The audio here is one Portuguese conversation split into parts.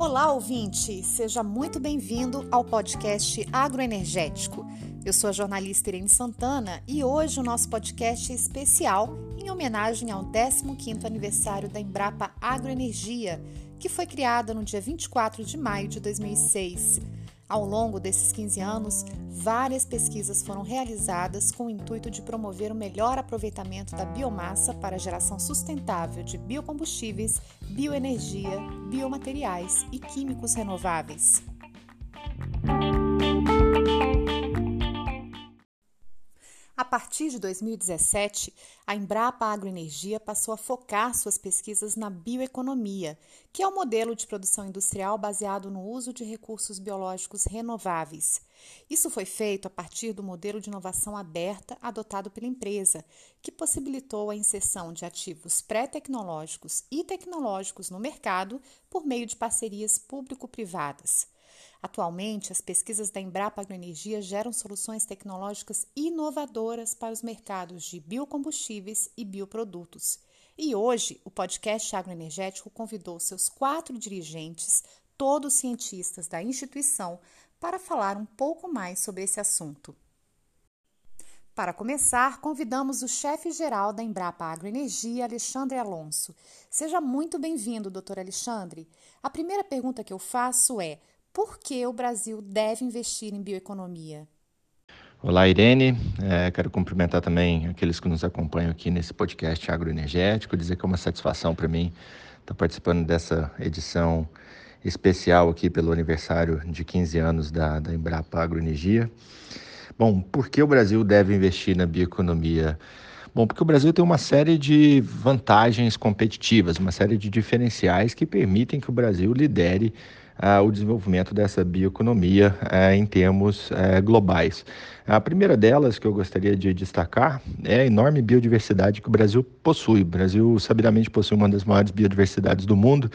Olá, ouvinte! Seja muito bem-vindo ao podcast Agroenergético. Eu sou a jornalista Irene Santana e hoje o nosso podcast é especial em homenagem ao 15º aniversário da Embrapa Agroenergia, que foi criada no dia 24 de maio de 2006. Ao longo desses 15 anos, várias pesquisas foram realizadas com o intuito de promover o melhor aproveitamento da biomassa para a geração sustentável de biocombustíveis, bioenergia, biomateriais e químicos renováveis. A partir de 2017, a Embrapa Agroenergia passou a focar suas pesquisas na bioeconomia, que é o um modelo de produção industrial baseado no uso de recursos biológicos renováveis. Isso foi feito a partir do modelo de inovação aberta adotado pela empresa, que possibilitou a inserção de ativos pré-tecnológicos e tecnológicos no mercado por meio de parcerias público-privadas. Atualmente, as pesquisas da Embrapa Agroenergia geram soluções tecnológicas inovadoras para os mercados de biocombustíveis e bioprodutos. E hoje, o podcast agroenergético convidou seus quatro dirigentes, todos cientistas da instituição, para falar um pouco mais sobre esse assunto. Para começar, convidamos o chefe-geral da Embrapa Agroenergia, Alexandre Alonso. Seja muito bem-vindo, doutor Alexandre. A primeira pergunta que eu faço é: por que o Brasil deve investir em bioeconomia? Olá, Irene. É, quero cumprimentar também aqueles que nos acompanham aqui nesse podcast agroenergético, dizer que é uma satisfação para mim estar participando dessa edição especial aqui pelo aniversário de 15 anos da, da Embrapa Agroenergia. Bom, por que o Brasil deve investir na bioeconomia? Bom, porque o Brasil tem uma série de vantagens competitivas, uma série de diferenciais que permitem que o Brasil lidere o desenvolvimento dessa bioeconomia uh, em termos uh, globais. A primeira delas que eu gostaria de destacar é a enorme biodiversidade que o Brasil possui. O Brasil, sabidamente, possui uma das maiores biodiversidades do mundo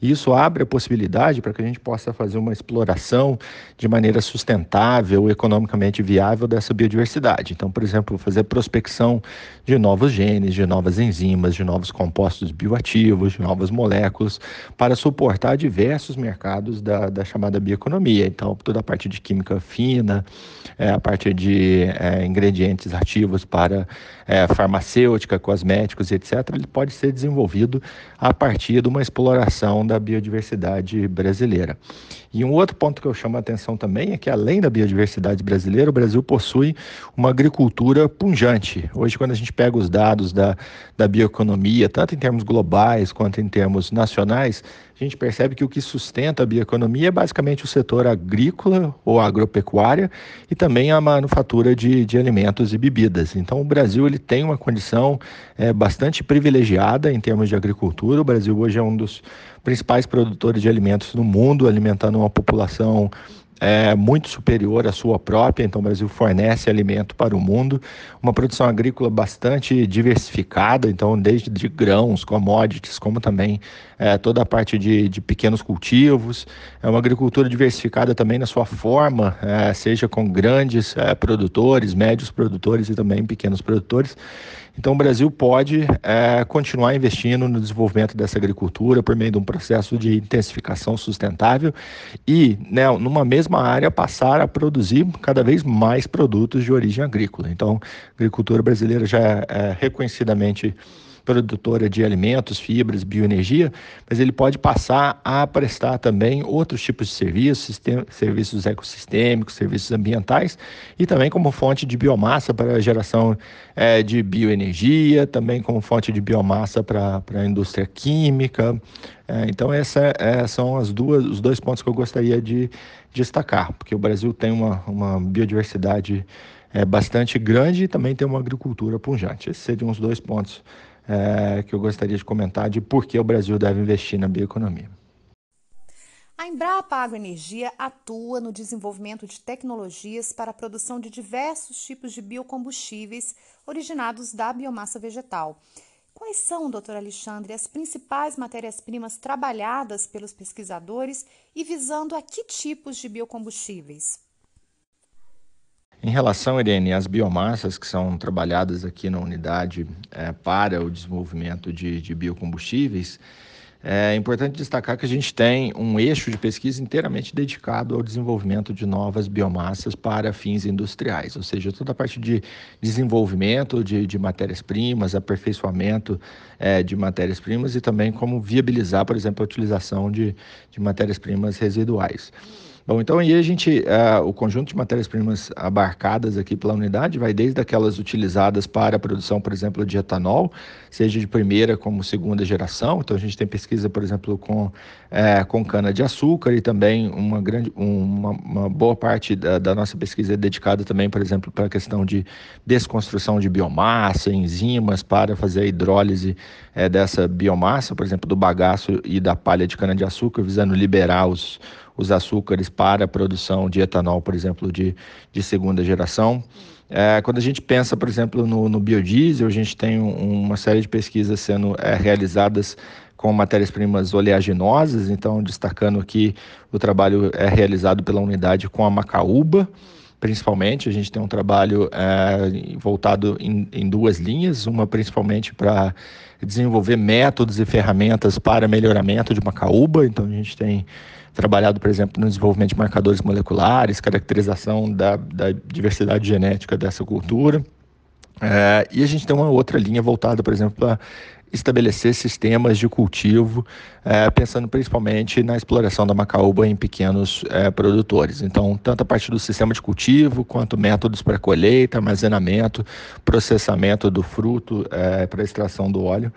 e isso abre a possibilidade para que a gente possa fazer uma exploração de maneira sustentável, economicamente viável dessa biodiversidade. Então, por exemplo, fazer prospecção de novos genes, de novas enzimas, de novos compostos bioativos, de novas moléculas, para suportar diversos mercados da, da chamada bioeconomia. Então, toda a parte de química fina, é, a parte de é, ingredientes ativos para é, farmacêutica, cosméticos, etc., ele pode ser desenvolvido a partir de uma exploração da biodiversidade brasileira. E um outro ponto que eu chamo a atenção também é que, além da biodiversidade brasileira, o Brasil possui uma agricultura punjante. Hoje, quando a gente pega os dados da, da bioeconomia, tanto em termos globais quanto em termos nacionais, a gente percebe que o que sustenta a bioeconomia é basicamente o setor agrícola ou agropecuária e também a manufatura de, de alimentos e bebidas. Então, o Brasil ele tem uma condição é, bastante privilegiada em termos de agricultura. O Brasil hoje é um dos principais produtores de alimentos no mundo, alimentando uma população é muito superior à sua própria, então o Brasil fornece alimento para o mundo, uma produção agrícola bastante diversificada, então desde de grãos, commodities, como também é, toda a parte de, de, pequenos cultivos, é uma agricultura diversificada também na sua forma, é, seja com grandes é, produtores, médios produtores e também pequenos produtores. Então, o Brasil pode é, continuar investindo no desenvolvimento dessa agricultura por meio de um processo de intensificação sustentável e, né, numa mesma área, passar a produzir cada vez mais produtos de origem agrícola. Então, a agricultura brasileira já é, é reconhecidamente produtora de alimentos, fibras, bioenergia, mas ele pode passar a prestar também outros tipos de serviços, serviços ecossistêmicos, serviços ambientais e também como fonte de biomassa para a geração é, de bioenergia, também como fonte de biomassa para, a indústria química. É, então, esses é, são as duas, os dois pontos que eu gostaria de destacar, porque o Brasil tem uma, uma biodiversidade é, bastante grande e também tem uma agricultura punjante. Esses seriam os dois pontos é, que eu gostaria de comentar de por que o Brasil deve investir na bioeconomia. A Embrapa Agroenergia atua no desenvolvimento de tecnologias para a produção de diversos tipos de biocombustíveis originados da biomassa vegetal. Quais são, doutor Alexandre, as principais matérias-primas trabalhadas pelos pesquisadores e visando a que tipos de biocombustíveis? Em relação, Irene, às biomassas que são trabalhadas aqui na unidade é, para o desenvolvimento de, de biocombustíveis, é importante destacar que a gente tem um eixo de pesquisa inteiramente dedicado ao desenvolvimento de novas biomassas para fins industriais, ou seja, toda a parte de desenvolvimento de, de matérias-primas, aperfeiçoamento é, de matérias-primas e também como viabilizar, por exemplo, a utilização de, de matérias-primas residuais. Bom, então aí a gente, uh, o conjunto de matérias-primas abarcadas aqui pela unidade vai desde aquelas utilizadas para a produção, por exemplo, de etanol, seja de primeira como segunda geração. Então a gente tem pesquisa, por exemplo, com, é, com cana-de-açúcar e também uma, grande, uma, uma boa parte da, da, nossa pesquisa é dedicada também, por exemplo, para a questão de desconstrução de biomassa, enzimas para fazer a hidrólise é, dessa biomassa, por exemplo, do bagaço e da palha de cana-de-açúcar, visando liberar os os açúcares para a produção de etanol, por exemplo, de, de segunda geração. É, quando a gente pensa, por exemplo, no, no biodiesel, a gente tem um, uma série de pesquisas sendo é, realizadas com matérias-primas oleaginosas, então destacando aqui o trabalho é realizado pela unidade com a macaúba, principalmente. A gente tem um trabalho é, voltado em, em, duas linhas, uma principalmente para desenvolver métodos e ferramentas para melhoramento de macaúba, então a gente tem trabalhado, por exemplo, no desenvolvimento de marcadores moleculares, caracterização da, da diversidade genética dessa cultura. É, e a gente tem uma outra linha voltada, por exemplo, para estabelecer sistemas de cultivo, é, pensando principalmente na exploração da macaúba em pequenos é, produtores. Então, tanto a parte do sistema de cultivo, quanto métodos para colheita, armazenamento, processamento do fruto é, para extração do óleo.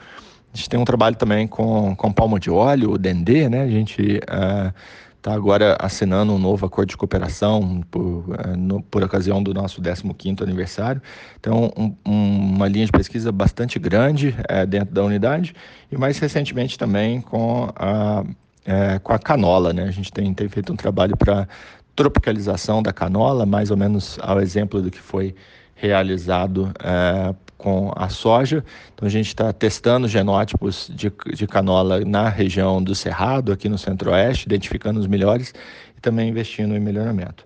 A gente tem um trabalho também com, com palma de óleo, o Dendê, né? A gente está uh, agora assinando um novo acordo de cooperação por, uh, no, por ocasião do nosso 15º aniversário. Então, um, uma linha de pesquisa bastante grande uh, dentro da unidade e mais recentemente também com a, é, com a canola, né? A gente tem, tem feito um trabalho para tropicalização da canola, mais ou menos ao exemplo do que foi realizado é, com a soja. Então a gente está testando genótipos de, de canola na região do Cerrado, aqui no Centro-Oeste, identificando os melhores e também investindo em melhoramento.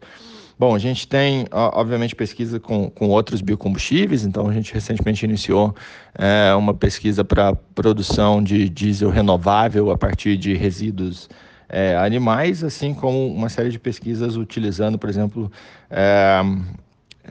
Bom, a gente tem, obviamente, pesquisa com, com outros biocombustíveis, então a gente recentemente iniciou é, uma pesquisa para produção de diesel renovável a partir de resíduos é, animais, assim como uma série de pesquisas utilizando, por exemplo, é,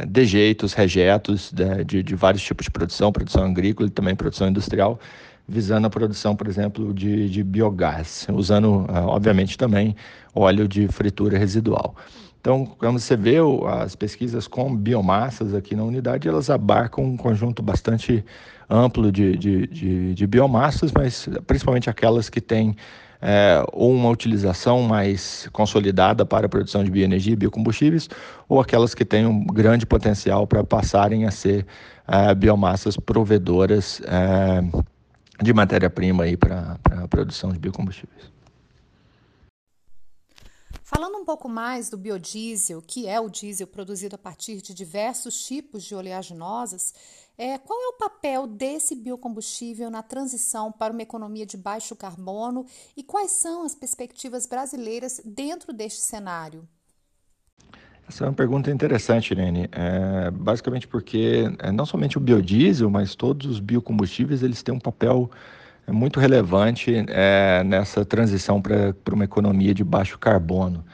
dejeitos, rejetos de, de, de, vários tipos de produção, produção agrícola e também produção industrial, visando a produção, por exemplo, de, de biogás, usando, ah, obviamente, também óleo de fritura residual. Então, como você vê, as pesquisas com biomassas aqui na unidade, elas abarcam um conjunto bastante amplo de, de, de, de biomassas, mas principalmente aquelas que têm é, ou uma utilização mais consolidada para a produção de bioenergia e biocombustíveis, ou aquelas que têm um grande potencial para passarem a ser é, biomassas provedoras é, de matéria-prima para a produção de biocombustíveis. Falando um pouco mais do biodiesel, que é o diesel produzido a partir de diversos tipos de oleaginosas, é, qual é o papel desse biocombustível na transição para uma economia de baixo carbono e quais são as perspectivas brasileiras dentro deste cenário? Essa é uma pergunta interessante, Irene. É, basicamente porque é, não somente o biodiesel, mas todos os biocombustíveis eles têm um papel é, muito relevante é, nessa transição para uma economia de baixo carbono.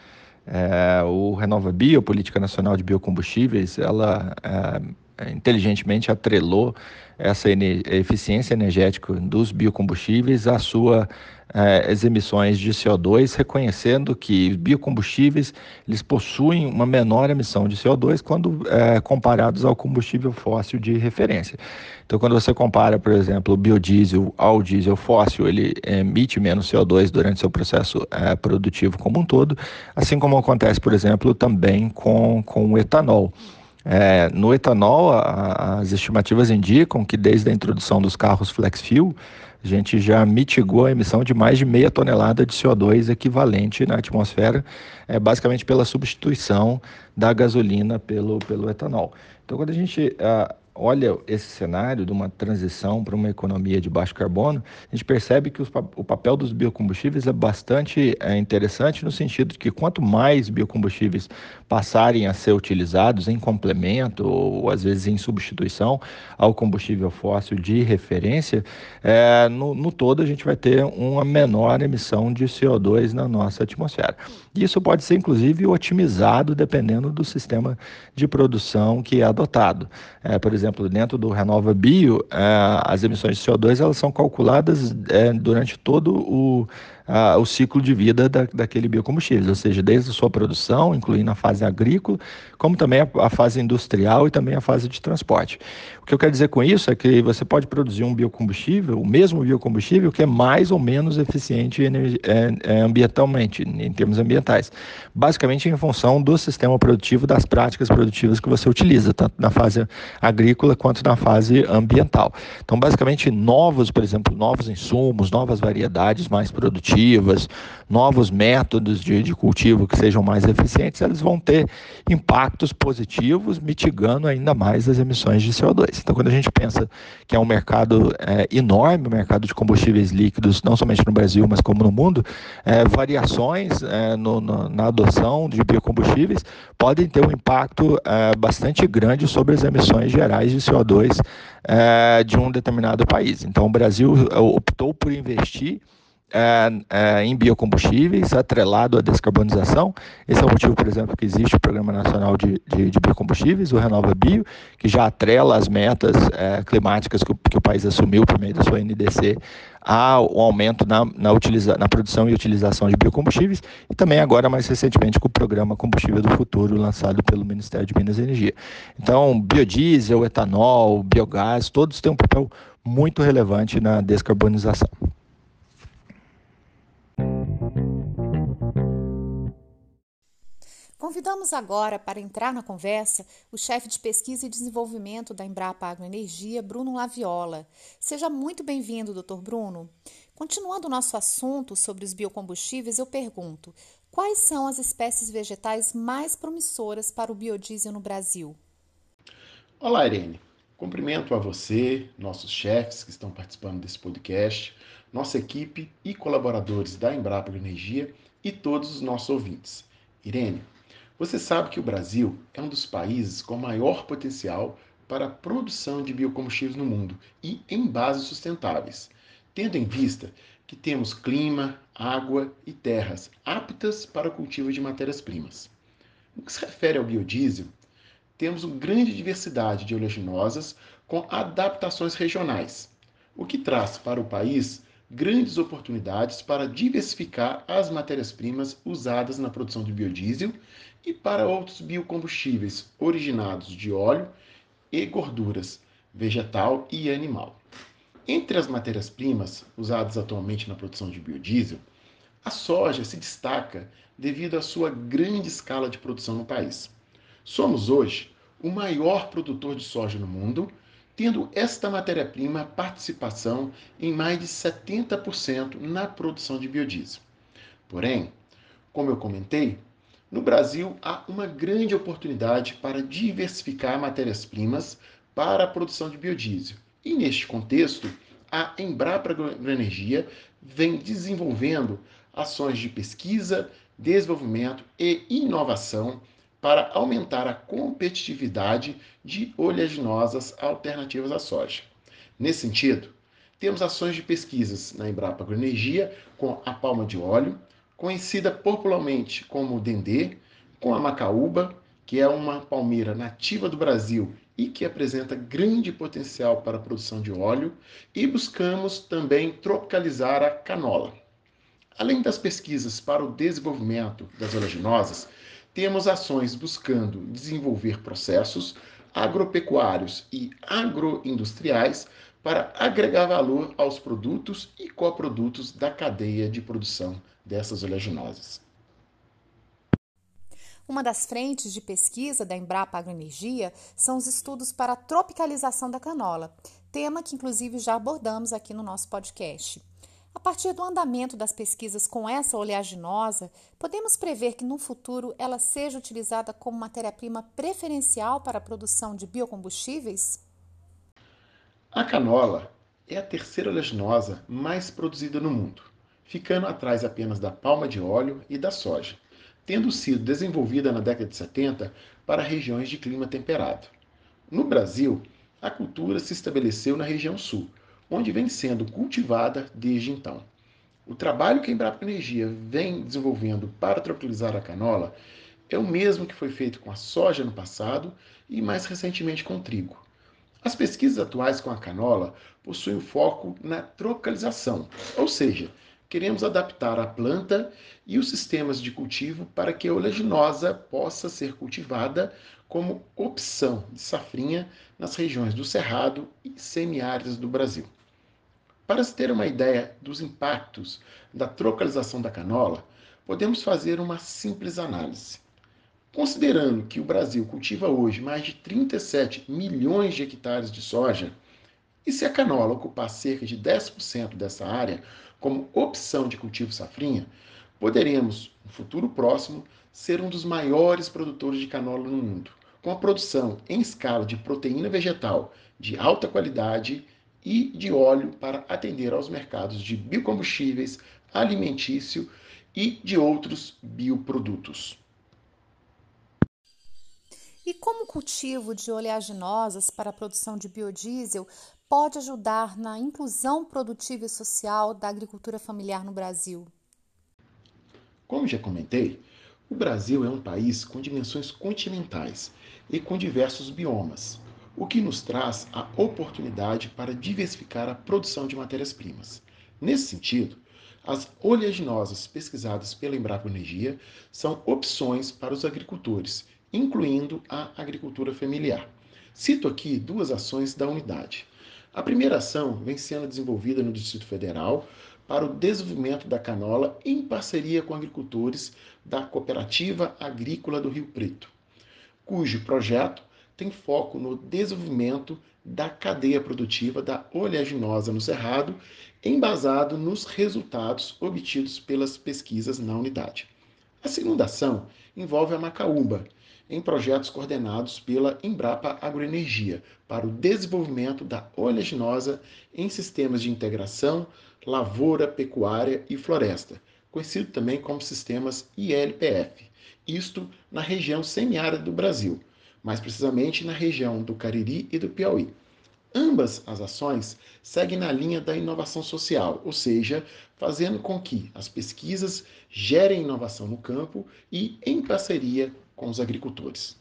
É, o Renova Bio, Política Nacional de Biocombustíveis, ela é, inteligentemente atrelou essa eficiência energética dos biocombustíveis à sua eh, as emissões de CO2, reconhecendo que biocombustíveis eles possuem uma menor emissão de CO2 quando eh, comparados ao combustível fóssil de referência. Então, quando você compara, por exemplo, o biodiesel ao diesel fóssil, ele emite menos CO2 durante seu processo eh, produtivo como um todo, assim como acontece, por exemplo, também com, com o etanol. É, no etanol, a, as estimativas indicam que desde a introdução dos carros flex fuel, a gente já mitigou a emissão de mais de meia tonelada de CO2 equivalente na atmosfera, é, basicamente pela substituição da gasolina pelo, pelo etanol. Então, quando a gente olha esse cenário de uma transição para uma economia de baixo carbono, a gente percebe que o papel dos biocombustíveis é bastante é, interessante no sentido de que quanto mais biocombustíveis passarem a ser utilizados em complemento ou às vezes em substituição ao combustível fóssil de referência, é, no, no todo a gente vai ter uma menor emissão de CO2 na nossa atmosfera. Isso pode ser inclusive otimizado dependendo do sistema de produção que é adotado. É, por exemplo, dentro do Renova Bio, é, as emissões de CO2 elas são calculadas é, durante todo o o ciclo de vida da, daquele biocombustível, ou seja, desde a sua produção, incluindo a fase agrícola, como também a, fase industrial e também a fase de transporte. Que eu quero dizer com isso é que você pode produzir um biocombustível, o mesmo biocombustível, que é mais ou menos eficiente é, é, ambientalmente, em termos ambientais, basicamente em função do sistema produtivo, das práticas produtivas que você utiliza, tanto na fase agrícola quanto na fase ambiental. Então, basicamente, novos, por exemplo, novos insumos, novas variedades mais produtivas, novos métodos de, de cultivo que sejam mais eficientes, eles vão ter impactos positivos, mitigando ainda mais as emissões de CO2. Então, quando a gente pensa que é um mercado é, enorme, o mercado de combustíveis líquidos, não somente no Brasil, mas como no mundo, é, variações é, no, no, na adoção de biocombustíveis podem ter um impacto é, bastante grande sobre as emissões gerais de CO2 é, de um determinado país. Então, o Brasil optou por investir é, é, em biocombustíveis, atrelado à descarbonização. Esse é o motivo, por exemplo, que existe o Programa Nacional de, de, de Biocombustíveis, o Renova Bio, que já atrela as metas é, climáticas que o, que o, país assumiu por meio da sua NDC ao aumento na, na, utiliza, na produção e utilização de biocombustíveis, e também agora, mais recentemente, com o Programa Combustível do Futuro, lançado pelo Ministério de Minas e Energia. Então, biodiesel, etanol, biogás, todos têm um papel muito relevante na descarbonização. Convidamos agora para entrar na conversa o chefe de pesquisa e desenvolvimento da Embrapa Agroenergia, Bruno Laviola. Seja muito bem-vindo, doutor Bruno. Continuando o nosso assunto sobre os biocombustíveis, eu pergunto: quais são as espécies vegetais mais promissoras para o biodiesel no Brasil? Olá, Irene. Cumprimento a você, nossos chefes que estão participando desse podcast, nossa equipe e colaboradores da Embrapa Agroenergia e todos os nossos ouvintes. Irene, você sabe que o Brasil é um dos países com maior potencial para a produção de biocombustíveis no mundo e em bases sustentáveis, tendo em vista que temos clima, água e terras aptas para o cultivo de matérias-primas. No que se refere ao biodiesel, temos uma grande diversidade de oleaginosas com adaptações regionais, o que traz para o país grandes oportunidades para diversificar as matérias-primas usadas na produção de biodiesel e para outros biocombustíveis originados de óleo e gorduras vegetal e animal. Entre as matérias-primas usadas atualmente na produção de biodiesel, a soja se destaca devido à sua grande escala de produção no país. Somos hoje o maior produtor de soja no mundo tendo esta matéria-prima participação em mais de 70% na produção de biodiesel. Porém, como eu comentei, no Brasil há uma grande oportunidade para diversificar matérias-primas para a produção de biodiesel. E neste contexto, a Embrapa Agroenergia vem desenvolvendo ações de pesquisa, desenvolvimento e inovação para aumentar a competitividade de oleaginosas alternativas à soja. Nesse sentido, temos ações de pesquisas na Embrapa Agroenergia com a palma de óleo, conhecida popularmente como dendê, com a macaúba, que é uma palmeira nativa do Brasil e que apresenta grande potencial para a produção de óleo, e buscamos também tropicalizar a canola. Além das pesquisas para o desenvolvimento das oleaginosas, temos ações buscando desenvolver processos agropecuários e agroindustriais para agregar valor aos produtos e coprodutos da cadeia de produção dessas oleaginosas. Uma das frentes de pesquisa da Embrapa Agroenergia são os estudos para a tropicalização da canola, tema que inclusive já abordamos aqui no nosso podcast. A partir do andamento das pesquisas com essa oleaginosa, podemos prever que no futuro ela seja utilizada como matéria-prima preferencial para a produção de biocombustíveis? A canola é a terceira oleaginosa mais produzida no mundo, ficando atrás apenas da palma de óleo e da soja, tendo sido desenvolvida na década de 70 para regiões de clima temperado. No Brasil, a cultura se estabeleceu na região sul, onde vem sendo cultivada desde então. O trabalho que a Embrapa Energia vem desenvolvendo para tropicalizar a canola é o mesmo que foi feito com a soja no passado e mais recentemente com o trigo. As pesquisas atuais com a canola possuem foco na tropicalização, ou seja, queremos adaptar a planta e os sistemas de cultivo para que a oleaginosa possa ser cultivada como opção de safrinha nas regiões do Cerrado e semiáridas do Brasil. Para se ter uma ideia dos impactos da tropicalização da canola, podemos fazer uma simples análise. Considerando que o Brasil cultiva hoje mais de 37 milhões de hectares de soja, e se a canola ocupar cerca de 10% dessa área como opção de cultivo safrinha, poderemos, no futuro próximo, ser um dos maiores produtores de canola no mundo, com a produção em escala de proteína vegetal de alta qualidade e de óleo para atender aos mercados de biocombustíveis, alimentício e de outros bioprodutos. E como o cultivo de oleaginosas para a produção de biodiesel pode ajudar na inclusão produtiva e social da agricultura familiar no Brasil? Como já comentei, o Brasil é um país com dimensões continentais e com diversos biomas, o que nos traz a oportunidade para diversificar a produção de matérias-primas. Nesse sentido, as oleaginosas pesquisadas pela Embrapa Energia são opções para os agricultores incluindo a agricultura familiar. Cito aqui duas ações da unidade. A primeira ação vem sendo desenvolvida no Distrito Federal para o desenvolvimento da canola em parceria com agricultores da Cooperativa Agrícola do Rio Preto, cujo projeto tem foco no desenvolvimento da cadeia produtiva da oleaginosa no Cerrado, embasado nos resultados obtidos pelas pesquisas na unidade. A segunda ação envolve a macaúba, em projetos coordenados pela Embrapa Agroenergia para o desenvolvimento da oleaginosa em sistemas de integração, lavoura, pecuária e floresta, conhecido também como sistemas ILPF, isto na região semiárida do Brasil, mais precisamente na região do Cariri e do Piauí. Ambas as ações seguem na linha da inovação social, ou seja, fazendo com que as pesquisas gerem inovação no campo e em parceria com os agricultores.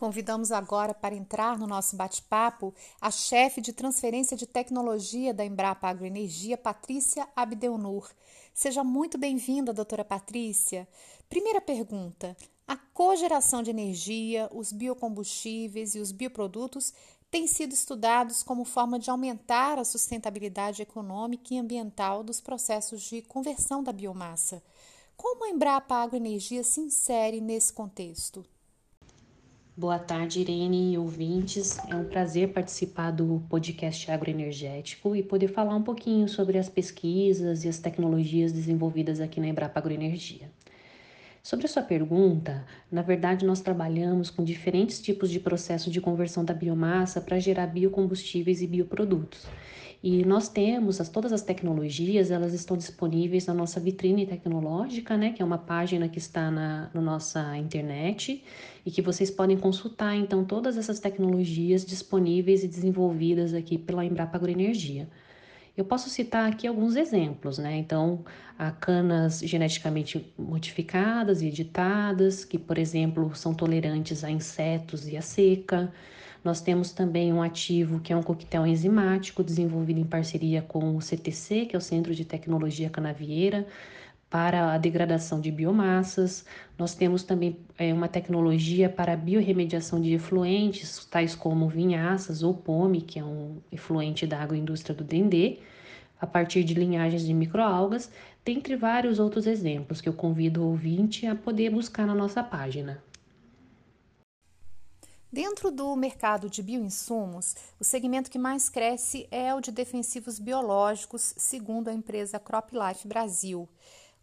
Convidamos agora para entrar no nosso bate-papo a chefe de transferência de tecnologia da Embrapa Agroenergia, Patrícia Abdeunur. Seja muito bem-vinda, doutora Patrícia. Primeira pergunta: a cogeração de energia, os biocombustíveis e os bioprodutos têm sido estudados como forma de aumentar a sustentabilidade econômica e ambiental dos processos de conversão da biomassa. Como a Embrapa Agroenergia se insere nesse contexto? Boa tarde, Irene e ouvintes. É um prazer participar do podcast agroenergético e poder falar um pouquinho sobre as pesquisas e as tecnologias desenvolvidas aqui na Embrapa Agroenergia. Sobre a sua pergunta, na verdade nós trabalhamos com diferentes tipos de processo de conversão da biomassa para gerar biocombustíveis e bioprodutos. E nós temos as, todas as tecnologias, elas estão disponíveis na nossa vitrine tecnológica, né, que é uma página que está na, na nossa internet e que vocês podem consultar então todas essas tecnologias disponíveis e desenvolvidas aqui pela Embrapa Agroenergia. Eu posso citar aqui alguns exemplos, né? Então, há canas geneticamente modificadas e editadas, que, por exemplo, são tolerantes a insetos e a seca. Nós temos também um ativo que é um coquetel enzimático desenvolvido em parceria com o CTC, que é o Centro de Tecnologia Canavieira, para a degradação de biomassas. Nós temos também é, uma tecnologia para biorremediação de efluentes, tais como vinhaças ou pome, que é um efluente da agroindústria do Dendê, a partir de linhagens de microalgas, dentre vários outros exemplos que eu convido o ouvinte a poder buscar na nossa página. Dentro do mercado de bioinsumos, o segmento que mais cresce é o de defensivos biológicos, segundo a empresa CropLife Brasil.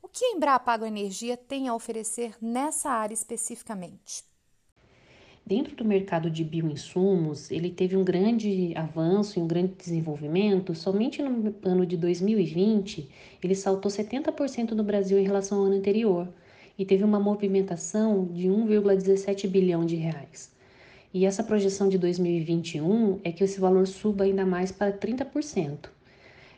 O que a Embrapa Agroenergia tem a oferecer nessa área especificamente? Dentro do mercado de bioinsumos, ele teve um grande avanço e um grande desenvolvimento. Somente no ano de 2020, ele saltou 70% no Brasil em relação ao ano anterior e teve uma movimentação de 1,17 bilhão de reais. E essa projeção de 2021 é que esse valor suba ainda mais para 30%.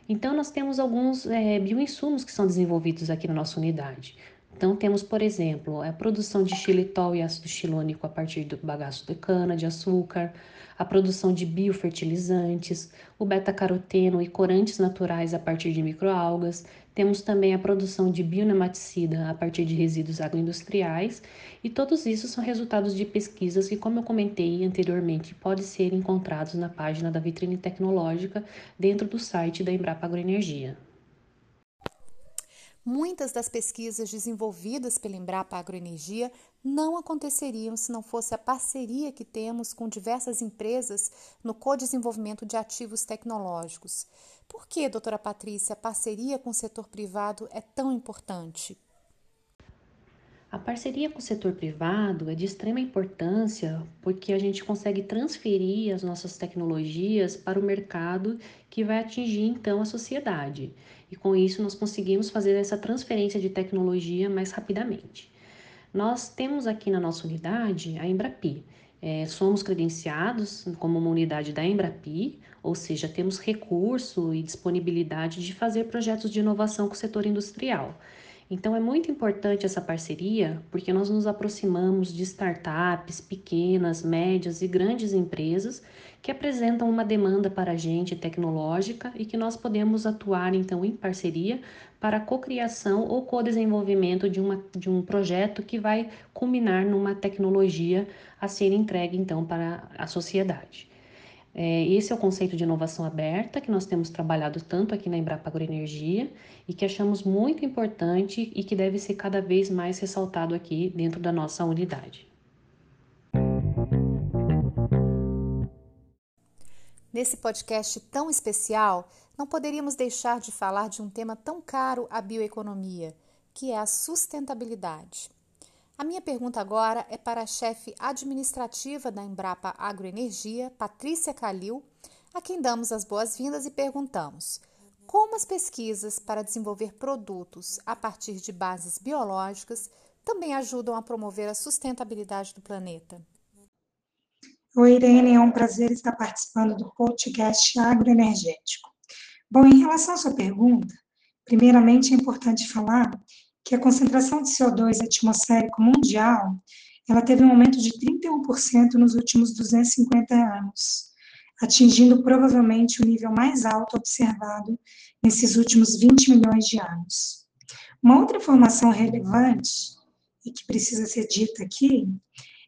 Então, nós temos alguns é, bioinsumos que são desenvolvidos aqui na nossa unidade. Então, temos, por exemplo, a produção de xilitol e ácido xilônico a partir do bagaço de cana, de açúcar, a produção de biofertilizantes, o beta-caroteno e corantes naturais a partir de microalgas. Temos também a produção de bionematicida a partir de resíduos agroindustriais, e todos isso são resultados de pesquisas que, como eu comentei anteriormente, podem ser encontrados na página da vitrine tecnológica dentro do site da Embrapa Agroenergia. Muitas das pesquisas desenvolvidas pela Embrapa Agroenergia não aconteceriam se não fosse a parceria que temos com diversas empresas no co-desenvolvimento de ativos tecnológicos. Por que, doutora Patrícia, a parceria com o setor privado é tão importante? A parceria com o setor privado é de extrema importância porque a gente consegue transferir as nossas tecnologias para o mercado que vai atingir então a sociedade. E com isso nós conseguimos fazer essa transferência de tecnologia mais rapidamente. Nós temos aqui na nossa unidade a Embrapi. É, somos credenciados como uma unidade da Embrapi, ou seja, temos recurso e disponibilidade de fazer projetos de inovação com o setor industrial. Então é muito importante essa parceria porque nós nos aproximamos de startups pequenas, médias e grandes empresas que apresentam uma demanda para a gente tecnológica e que nós podemos atuar então em parceria para a cocriação ou co-desenvolvimento de, uma, de um projeto que vai culminar numa tecnologia a ser entregue então para a sociedade. É, esse é o conceito de inovação aberta que nós temos trabalhado tanto aqui na Embrapa Agroenergia e que achamos muito importante e que deve ser cada vez mais ressaltado aqui dentro da nossa unidade. Nesse podcast tão especial, não poderíamos deixar de falar de um tema tão caro à bioeconomia, que é a sustentabilidade. A minha pergunta agora é para a chefe administrativa da Embrapa Agroenergia, Patrícia Calil, a quem damos as boas-vindas e perguntamos: como as pesquisas para desenvolver produtos a partir de bases biológicas também ajudam a promover a sustentabilidade do planeta? Oi, Irene, é um prazer estar participando do podcast agroenergético. Bom, em relação à sua pergunta, primeiramente é importante falar que a concentração de CO2 atmosférico mundial ela teve um aumento de 31% nos últimos 250 anos, atingindo provavelmente o nível mais alto observado nesses últimos 20 milhões de anos. Uma outra informação relevante e que precisa ser dita aqui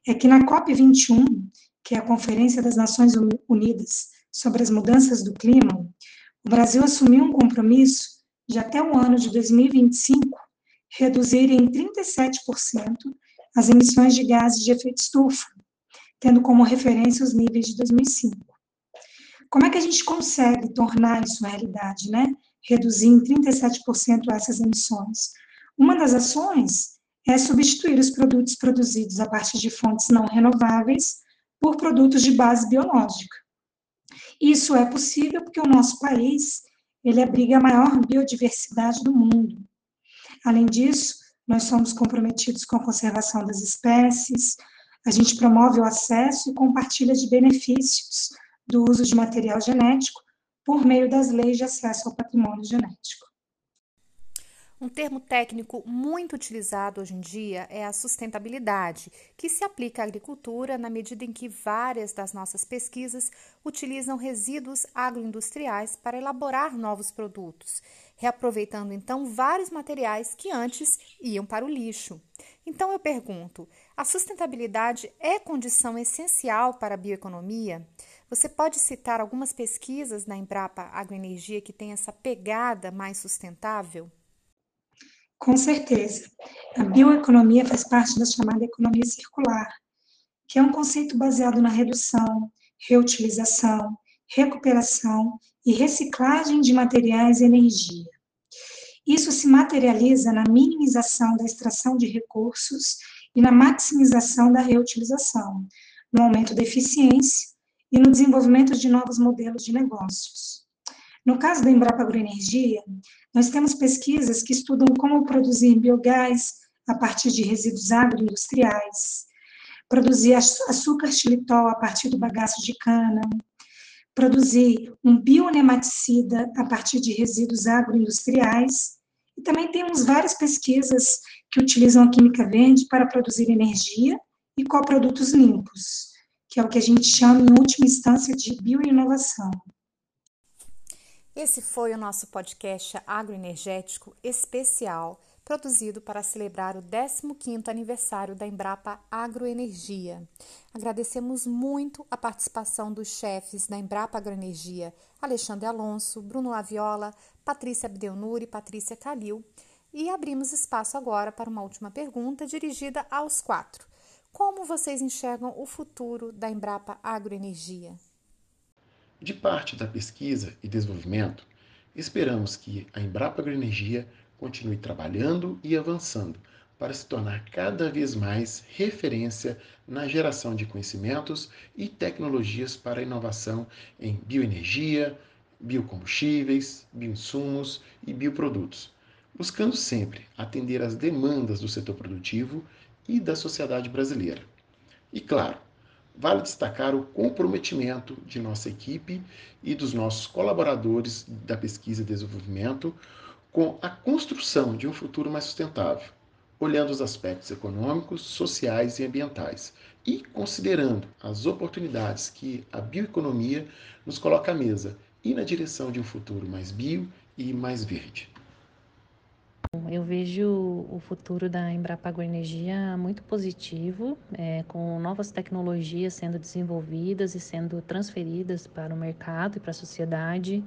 é que na COP21, que é a Conferência das Nações Unidas sobre as Mudanças do Clima, o Brasil assumiu um compromisso de até o ano de 2025 reduzir em 37% as emissões de gases de efeito estufa, tendo como referência os níveis de 2005. Como é que a gente consegue tornar isso realidade, né? Reduzir em 37% essas emissões? Uma das ações é substituir os produtos produzidos a partir de fontes não renováveis por produtos de base biológica. Isso é possível porque o nosso país ele abriga a maior biodiversidade do mundo. Além disso, nós somos comprometidos com a conservação das espécies, a gente promove o acesso e compartilha de benefícios do uso de material genético por meio das leis de acesso ao patrimônio genético. Um termo técnico muito utilizado hoje em dia é a sustentabilidade, que se aplica à agricultura na medida em que várias das nossas pesquisas utilizam resíduos agroindustriais para elaborar novos produtos, reaproveitando então vários materiais que antes iam para o lixo. Então eu pergunto: a sustentabilidade é condição essencial para a bioeconomia? Você pode citar algumas pesquisas na Embrapa Agroenergia que têm essa pegada mais sustentável? Com certeza. A bioeconomia faz parte da chamada economia circular, que é um conceito baseado na redução, reutilização, recuperação e reciclagem de materiais e energia. Isso se materializa na minimização da extração de recursos e na maximização da reutilização, no aumento da eficiência e no desenvolvimento de novos modelos de negócios. No caso da Embrapa Agroenergia, nós temos pesquisas que estudam como produzir biogás a partir de resíduos agroindustriais, produzir açúcar xilitol a partir do bagaço de cana, produzir um bionematicida a partir de resíduos agroindustriais, e também temos várias pesquisas que utilizam a química verde para produzir energia e coprodutos limpos, que é o que a gente chama, em última instância, de bioinovação. Esse foi o nosso podcast agroenergético especial produzido para celebrar o 15º aniversário da Embrapa Agroenergia. Agradecemos muito a participação dos chefes da Embrapa Agroenergia, Alexandre Alonso, Bruno Laviola, Patrícia Abdelnur e Patrícia Calil, e abrimos espaço agora para uma última pergunta dirigida aos quatro. Como vocês enxergam o futuro da Embrapa Agroenergia? De parte da pesquisa e desenvolvimento, esperamos que a Embrapa Agroenergia continue trabalhando e avançando para se tornar cada vez mais referência na geração de conhecimentos e tecnologias para a inovação em bioenergia, biocombustíveis, bioinsumos e bioprodutos, buscando sempre atender às demandas do setor produtivo e da sociedade brasileira. E claro, vale destacar o comprometimento de nossa equipe e dos nossos colaboradores da pesquisa e desenvolvimento com a construção de um futuro mais sustentável, olhando os aspectos econômicos, sociais e ambientais e considerando as oportunidades que a bioeconomia nos coloca à mesa e na direção de um futuro mais bio e mais verde. Eu vejo o futuro da Embrapa Agroenergia muito positivo, é, com novas tecnologias sendo desenvolvidas e sendo transferidas para o mercado e para a sociedade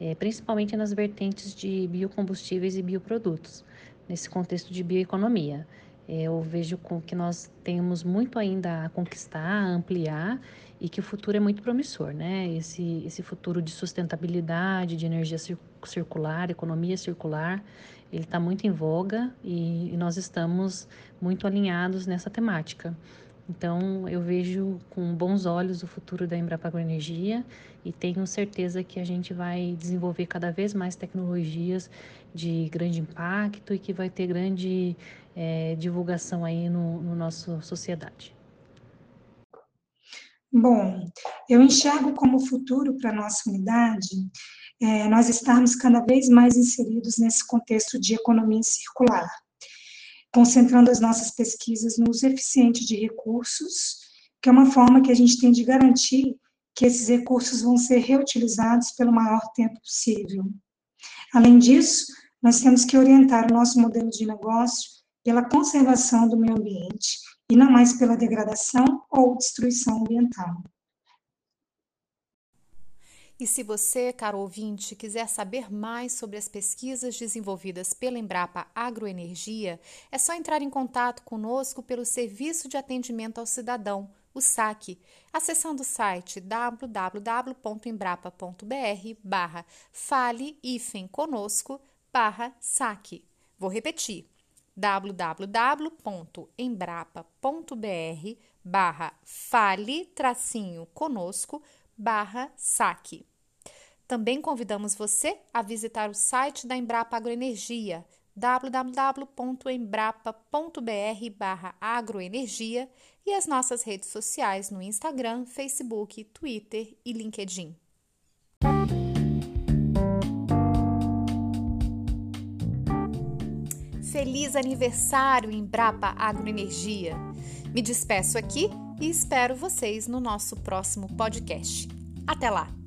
é, principalmente nas vertentes de biocombustíveis e bioprodutos, nesse contexto de bioeconomia. É, eu vejo que nós temos muito ainda a conquistar, a ampliar e que o futuro é muito promissor, né? Esse, esse futuro de sustentabilidade, de energia circular, economia circular, ele está muito em voga e, e nós estamos muito alinhados nessa temática. Então, eu vejo com bons olhos o futuro da Embrapa Agroenergia e tenho certeza que a gente vai desenvolver cada vez mais tecnologias de grande impacto e que vai ter grande é, divulgação aí no, no sociedade. Bom, eu enxergo como futuro para a nossa unidade é, nós estarmos cada vez mais inseridos nesse contexto de economia circular concentrando as nossas pesquisas no uso eficiente de recursos, que é uma forma que a gente tem de garantir que esses recursos vão ser reutilizados pelo maior tempo possível. Além disso, nós temos que orientar o nosso modelo de negócio pela conservação do meio ambiente e não mais pela degradação ou destruição ambiental. E se você, caro ouvinte, quiser saber mais sobre as pesquisas desenvolvidas pela Embrapa Agroenergia, é só entrar em contato conosco pelo Serviço de Atendimento ao Cidadão, o SAC, acessando o site www.embrapa.br barra fale conosco barra SAC. Vou repetir, www.embrapa.br barra fale conosco barra SAC. Também convidamos você a visitar o site da Embrapa Agroenergia, www.embrapa.br agroenergia e as nossas redes sociais no Instagram, Facebook, Twitter e LinkedIn. Feliz aniversário Embrapa Agroenergia! Me despeço aqui e espero vocês no nosso próximo podcast. Até lá!